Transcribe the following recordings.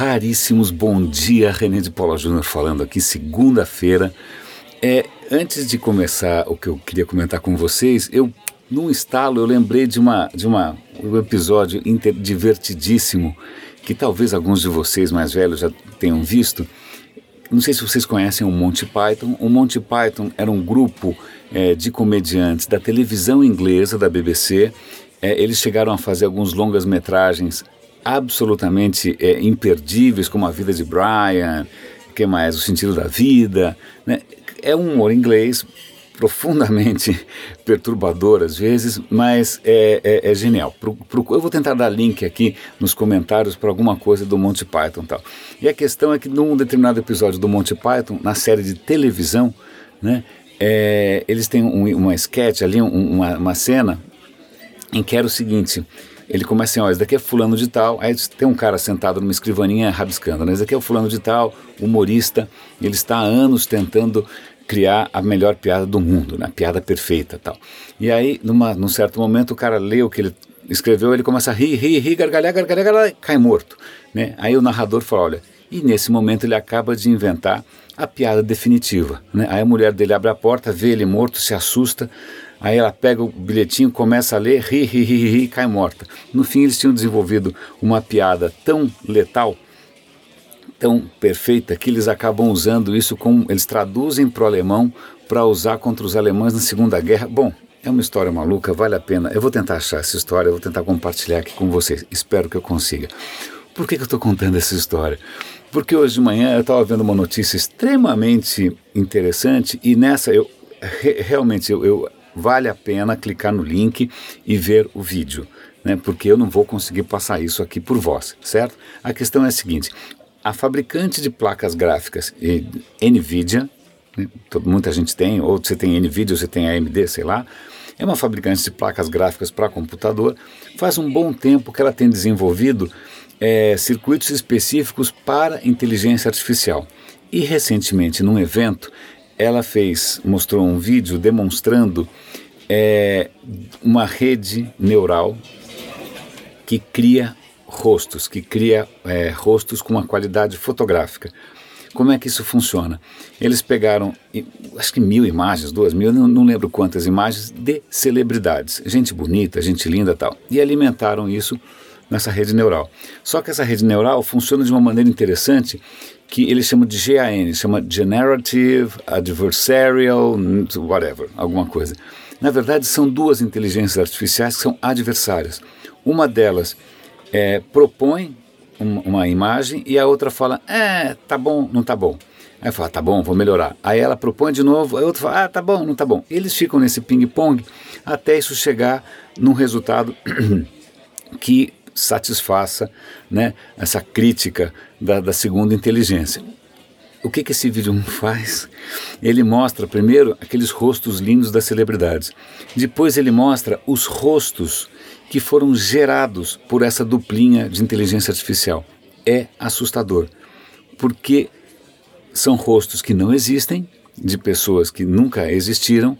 raríssimos. Bom dia, René de Paula Júnior falando aqui, segunda-feira. É, antes de começar o que eu queria comentar com vocês, eu num estalo eu lembrei de uma de uma um episódio inter, divertidíssimo que talvez alguns de vocês mais velhos já tenham visto. Não sei se vocês conhecem o Monty Python. O Monty Python era um grupo é, de comediantes da televisão inglesa da BBC. É, eles chegaram a fazer alguns longas metragens absolutamente é, imperdíveis, como A Vida de Brian, que mais? O Sentido da Vida. Né? É um humor inglês profundamente perturbador às vezes, mas é, é, é genial. Pro, pro, eu vou tentar dar link aqui nos comentários para alguma coisa do Monty Python tal. E a questão é que num determinado episódio do Monty Python, na série de televisão, né, é, eles têm um, uma sketch ali, um, uma, uma cena em que era o seguinte, ele começa assim, ó, esse daqui é fulano de tal, aí tem um cara sentado numa escrivaninha rabiscando, né? esse daqui é o fulano de tal, humorista, ele está há anos tentando criar a melhor piada do mundo, né? piada perfeita tal. E aí, numa, num certo momento, o cara lê o que ele escreveu, ele começa a rir, rir, rir, gargalhar, gargalhar, gargalhar, cai morto. Né? Aí o narrador fala, olha, e nesse momento ele acaba de inventar a piada definitiva. Né? Aí a mulher dele abre a porta, vê ele morto, se assusta, Aí ela pega o bilhetinho, começa a ler, ri, ri, ri, ri, e cai morta. No fim, eles tinham desenvolvido uma piada tão letal, tão perfeita, que eles acabam usando isso como. Eles traduzem para o alemão para usar contra os alemães na Segunda Guerra. Bom, é uma história maluca, vale a pena. Eu vou tentar achar essa história, eu vou tentar compartilhar aqui com vocês. Espero que eu consiga. Por que, que eu estou contando essa história? Porque hoje de manhã eu estava vendo uma notícia extremamente interessante e nessa eu re, realmente eu, eu vale a pena clicar no link e ver o vídeo, né? porque eu não vou conseguir passar isso aqui por voz, certo? A questão é a seguinte: a fabricante de placas gráficas, NVIDIA, né? muita gente tem, ou você tem NVIDIA, ou você tem AMD, sei lá, é uma fabricante de placas gráficas para computador. Faz um bom tempo que ela tem desenvolvido é, circuitos específicos para inteligência artificial. E recentemente, num evento, ela fez, mostrou um vídeo demonstrando é, uma rede neural que cria rostos, que cria é, rostos com uma qualidade fotográfica. Como é que isso funciona? Eles pegaram, acho que mil imagens, duas mil, não, não lembro quantas imagens, de celebridades, gente bonita, gente linda tal, e alimentaram isso nessa rede neural. Só que essa rede neural funciona de uma maneira interessante que eles chamam de GAN, chama Generative Adversarial, whatever, alguma coisa. Na verdade, são duas inteligências artificiais que são adversárias. Uma delas é, propõe uma, imagem e a outra fala, é, tá bom, não tá bom. Aí fala, tá bom, vou melhorar. Aí ela propõe de novo, a outra fala, ah, tá bom, não tá bom. Eles ficam nesse ping-pong até isso chegar num resultado que satisfaça né, essa crítica da, da segunda inteligência. O que, que esse vídeo faz? Ele mostra primeiro aqueles rostos lindos das celebridades. Depois ele mostra os rostos que foram gerados por essa duplinha de inteligência artificial. É assustador, porque são rostos que não existem, de pessoas que nunca existiram,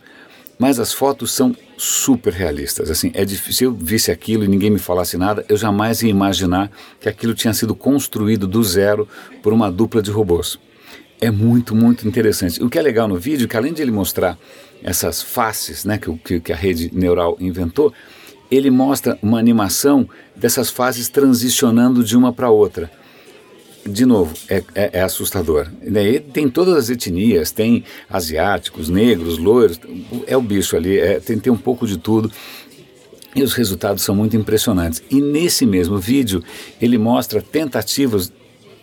mas as fotos são super realistas. Assim, é difícil. Se eu visse aquilo e ninguém me falasse nada, eu jamais ia imaginar que aquilo tinha sido construído do zero por uma dupla de robôs. É muito, muito interessante. O que é legal no vídeo é que além de ele mostrar essas faces, né, que, que a rede neural inventou, ele mostra uma animação dessas fases transicionando de uma para outra de novo, é, é, é assustador. tem todas as etnias, tem asiáticos, negros, loiros, é o bicho ali, é, tem, tem um pouco de tudo. E os resultados são muito impressionantes. E nesse mesmo vídeo, ele mostra tentativas,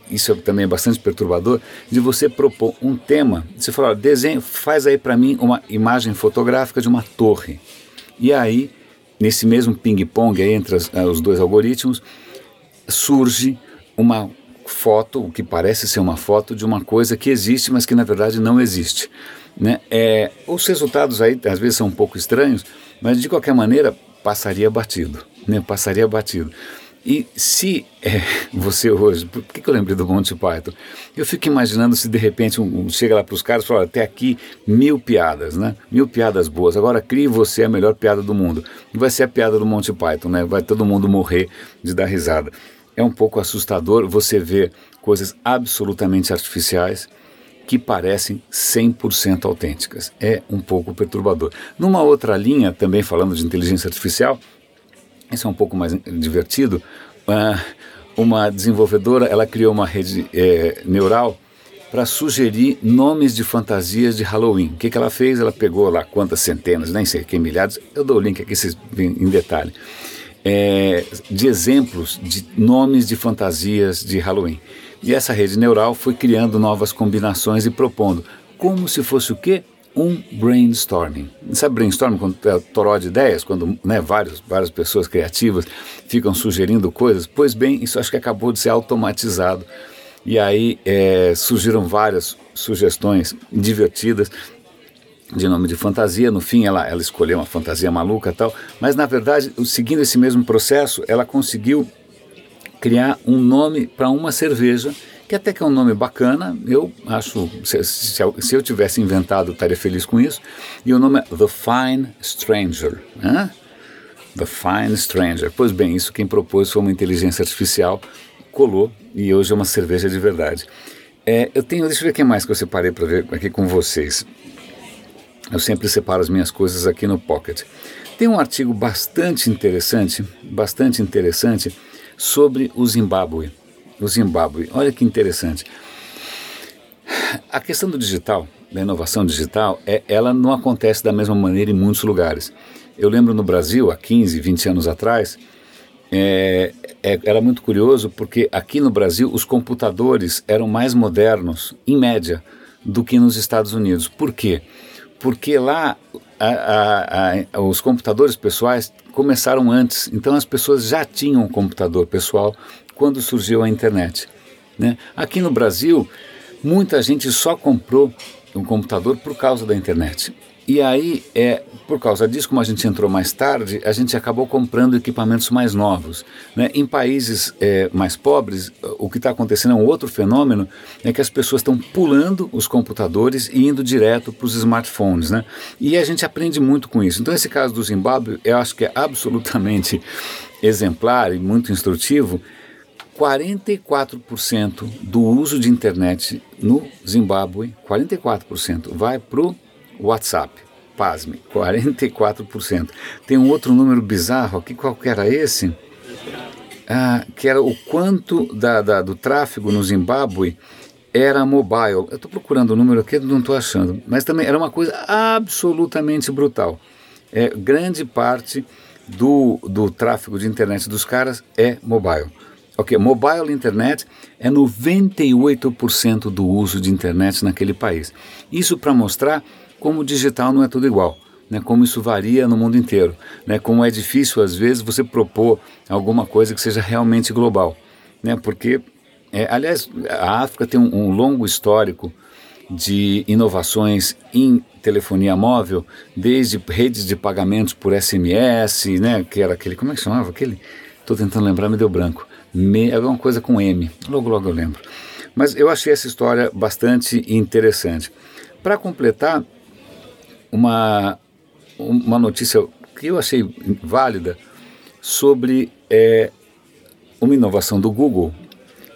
isso também é bastante perturbador, de você propor um tema. Você fala, desenho, faz aí para mim uma imagem fotográfica de uma torre. E aí, nesse mesmo ping-pong entre as, os dois algoritmos, surge uma foto, o que parece ser uma foto de uma coisa que existe, mas que na verdade não existe. Né? É, os resultados aí às vezes são um pouco estranhos, mas de qualquer maneira passaria batido, né? passaria batido. E se é, você hoje, por que, que eu lembrei do Monty Python? Eu fico imaginando se de repente um, um chega lá para os caras e fala, até aqui mil piadas, né? Mil piadas boas. Agora crie você a melhor piada do mundo. Vai ser a piada do Monty Python, né? Vai todo mundo morrer de dar risada. É um pouco assustador você ver coisas absolutamente artificiais que parecem 100% autênticas. É um pouco perturbador. Numa outra linha, também falando de inteligência artificial, isso é um pouco mais divertido. Uh, uma desenvolvedora ela criou uma rede é, neural para sugerir nomes de fantasias de Halloween. O que, que ela fez? Ela pegou lá quantas centenas, nem sei que milhares, eu dou o link aqui em detalhe, é, de exemplos de nomes de fantasias de Halloween. E essa rede neural foi criando novas combinações e propondo, como se fosse o quê? Um brainstorming. Sabe brainstorming, quando é toró de ideias, quando né, vários, várias pessoas criativas ficam sugerindo coisas? Pois bem, isso acho que acabou de ser automatizado. E aí é, surgiram várias sugestões divertidas de nome de fantasia. No fim, ela, ela escolheu uma fantasia maluca tal. Mas, na verdade, seguindo esse mesmo processo, ela conseguiu criar um nome para uma cerveja, que até que é um nome bacana, eu acho, se, se, se eu tivesse inventado, estaria feliz com isso, e o nome é The Fine Stranger, né? The Fine Stranger. Pois bem, isso quem propôs foi uma inteligência artificial, colou, e hoje é uma cerveja de verdade. É, eu tenho, deixa eu ver o que mais que eu separei para ver aqui com vocês. Eu sempre separo as minhas coisas aqui no Pocket. Tem um artigo bastante interessante, bastante interessante, sobre o Zimbábue. O Zimbábue, olha que interessante. A questão do digital, da inovação digital, é, ela não acontece da mesma maneira em muitos lugares. Eu lembro no Brasil, há 15, 20 anos atrás, é, é, era muito curioso porque aqui no Brasil os computadores eram mais modernos, em média, do que nos Estados Unidos. Por quê? Lá a, a, a, os computadores pessoais começaram antes, então as pessoas já tinham um computador pessoal quando surgiu a internet. Né? Aqui no Brasil, muita gente só comprou um computador por causa da internet. E aí, é, por causa disso, como a gente entrou mais tarde, a gente acabou comprando equipamentos mais novos. Né? Em países é, mais pobres, o que está acontecendo é um outro fenômeno, é que as pessoas estão pulando os computadores e indo direto para os smartphones. Né? E a gente aprende muito com isso. Então, esse caso do Zimbábue, eu acho que é absolutamente exemplar e muito instrutivo. 44% do uso de internet no Zimbábue, 44%, vai para o WhatsApp. Pasme, 44%. Tem um outro número bizarro aqui, qual que era esse? Ah, que era o quanto da, da, do tráfego no Zimbábue era mobile. Eu estou procurando o número aqui, não estou achando. Mas também era uma coisa absolutamente brutal. É, grande parte do, do tráfego de internet dos caras é mobile. Ok, mobile internet é 98% do uso de internet naquele país. Isso para mostrar como o digital não é tudo igual. Né, como isso varia no mundo inteiro, né, como é difícil às vezes você propor alguma coisa que seja realmente global, né, porque, é, aliás, a África tem um, um, longo histórico de inovações em telefonia móvel, desde redes de pagamentos por SMS, né, que era aquele, como é que chamava aquele? Estou tentando lembrar, me deu branco. Me, é uma coisa com M, logo logo eu lembro. Mas eu achei essa história bastante interessante. Para completar, uma, uma notícia que eu achei válida sobre é, uma inovação do Google,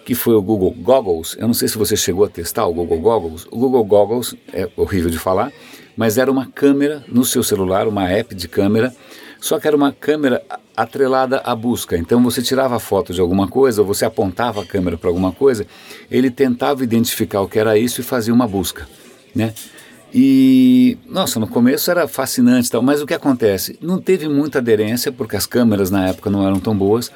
que foi o Google Goggles. Eu não sei se você chegou a testar o Google Goggles. O Google Goggles é horrível de falar, mas era uma câmera no seu celular, uma app de câmera, só que era uma câmera atrelada à busca. Então você tirava foto de alguma coisa, ou você apontava a câmera para alguma coisa, ele tentava identificar o que era isso e fazia uma busca, né? E, nossa, no começo era fascinante, tal, mas o que acontece? Não teve muita aderência, porque as câmeras na época não eram tão boas,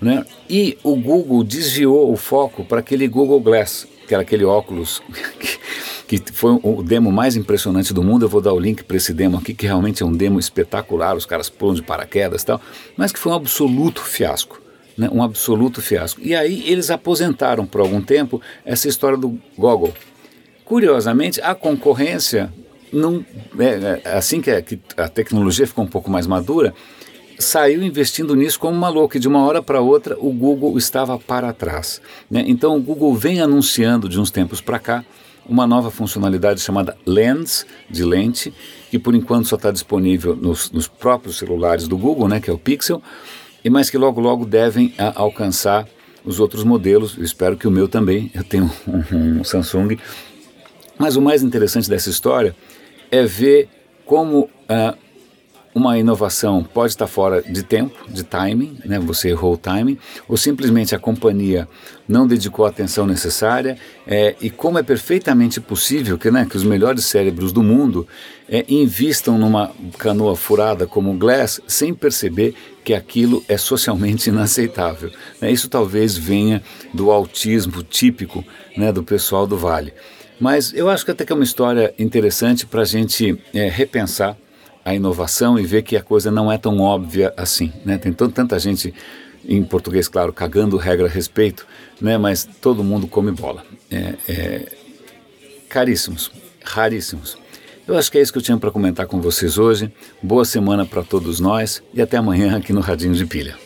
né? e o Google desviou o foco para aquele Google Glass, que era aquele óculos que, que foi o demo mais impressionante do mundo. Eu vou dar o link para esse demo aqui, que realmente é um demo espetacular, os caras pulam de paraquedas e tal, mas que foi um absoluto fiasco. Né, um absoluto fiasco. E aí eles aposentaram por algum tempo essa história do Google, Curiosamente, a concorrência, não, é, é, assim que a, que a tecnologia ficou um pouco mais madura, saiu investindo nisso como maluco e de uma hora para outra o Google estava para trás. Né? Então o Google vem anunciando de uns tempos para cá uma nova funcionalidade chamada Lens, de lente, que por enquanto só está disponível nos, nos, próprios celulares do Google, né, que é o Pixel, e mas que logo logo devem a, alcançar os outros modelos. Eu espero que o meu também. Eu tenho um, um Samsung. Mas o mais interessante dessa história é ver como uh, uma inovação pode estar fora de tempo, de timing, né? você errou o timing, ou simplesmente a companhia não dedicou a atenção necessária, é, e como é perfeitamente possível que, né, que os melhores cérebros do mundo é, invistam numa canoa furada como o Glass sem perceber que aquilo é socialmente inaceitável. Né? Isso talvez venha do autismo típico né, do pessoal do Vale. Mas eu acho que até que é uma história interessante para a gente é, repensar a inovação e ver que a coisa não é tão óbvia assim. Né? Tem tanta gente, em português, claro, cagando regra a respeito, né? mas todo mundo come bola. É, é, caríssimos, raríssimos. Eu acho que é isso que eu tinha para comentar com vocês hoje. Boa semana para todos nós e até amanhã aqui no Radinho de Pilha.